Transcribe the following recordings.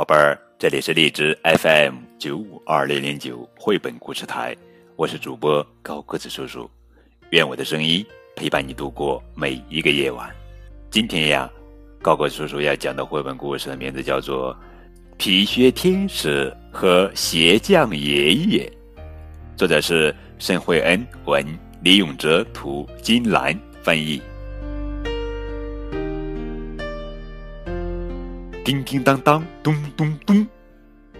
宝贝儿，这里是荔枝 FM 九五二零零九绘本故事台，我是主播高个子叔叔，愿我的声音陪伴你度过每一个夜晚。今天呀，高个子叔叔要讲的绘本故事的名字叫做《皮靴天使和鞋匠爷爷》，作者是申惠恩文，李永哲图，金兰翻译。叮叮当当，咚咚咚，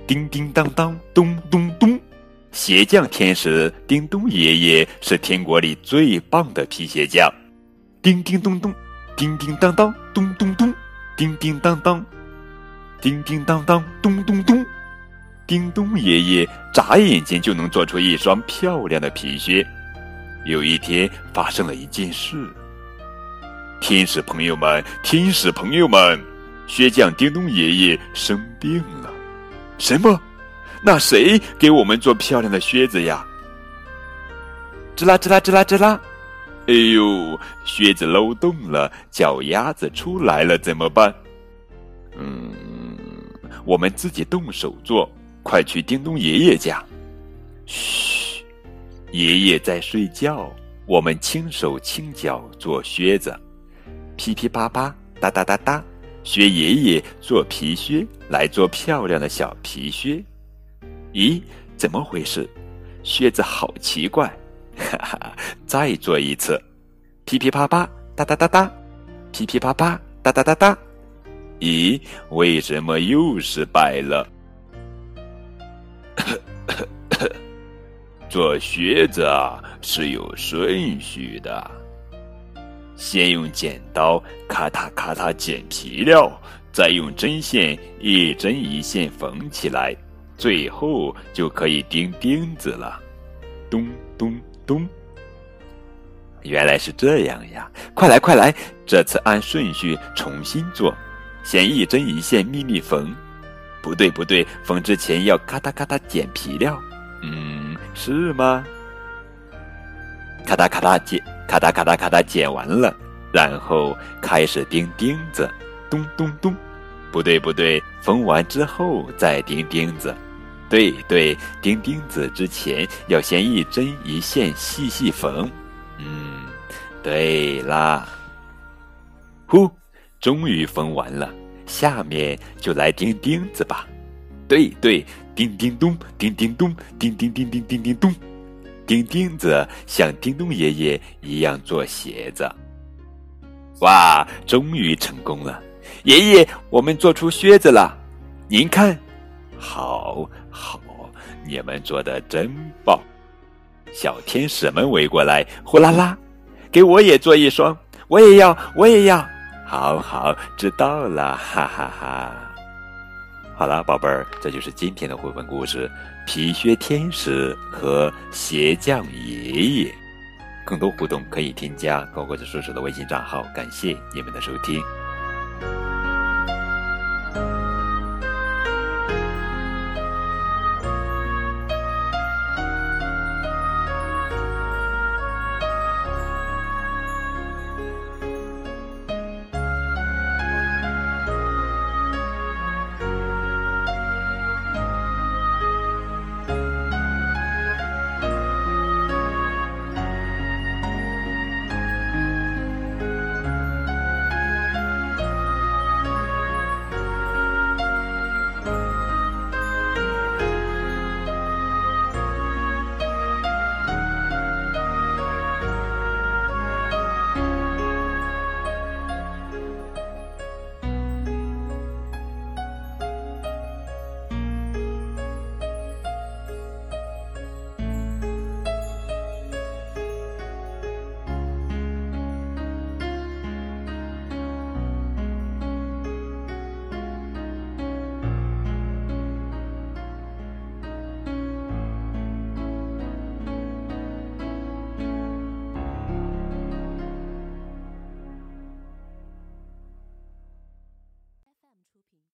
叮叮当当，咚咚咚。鞋匠天使叮咚爷爷是天国里最棒的皮鞋匠。叮叮咚咚，叮叮当当，咚咚咚，叮叮当当，叮叮当当，咚咚咚。叮咚爷爷眨眼间就能做出一双漂亮的皮靴。有一天发生了一件事，天使朋友们，天使朋友们。薛匠叮咚爷爷生病了，什么？那谁给我们做漂亮的靴子呀？吱啦吱啦吱啦吱啦！哎呦，靴子漏洞了，脚丫子出来了，怎么办？嗯，我们自己动手做，快去叮咚爷爷家。嘘，爷爷在睡觉，我们轻手轻脚做靴子，噼噼啪啪，哒哒哒哒。学爷爷做皮靴，来做漂亮的小皮靴。咦，怎么回事？靴子好奇怪！哈哈，再做一次，噼噼啪啪，哒哒哒哒，噼噼啪啪，哒哒哒哒。咦，为什么又失败了？做靴子啊，是有顺序的。先用剪刀咔嗒咔嗒剪皮料，再用针线一针一线缝起来，最后就可以钉钉子了。咚咚咚！原来是这样呀！快来快来，这次按顺序重新做，先一针一线密密缝。不对不对，缝之前要咔嗒咔嗒剪皮料。嗯，是吗？咔嗒咔嗒剪。咔嗒咔嗒咔嗒剪完了，然后开始钉钉子，咚咚咚，不对不对，缝完之后再钉钉子，对对，钉钉子之前要先一针一线细细缝，嗯，对啦，呼，终于缝完了，下面就来钉钉子吧，对对，叮叮咚，叮叮咚，叮叮叮叮叮叮咚。钉钉子像叮咚爷爷一样做鞋子，哇！终于成功了，爷爷，我们做出靴子了。您看，好好，你们做的真棒！小天使们围过来，呼啦啦，给我也做一双，我也要，我也要。好好，知道了，哈哈哈。好了，宝贝儿，这就是今天的绘本故事《皮靴天使和鞋匠爷爷》。更多互动可以添加高个子叔叔的微信账号。感谢你们的收听。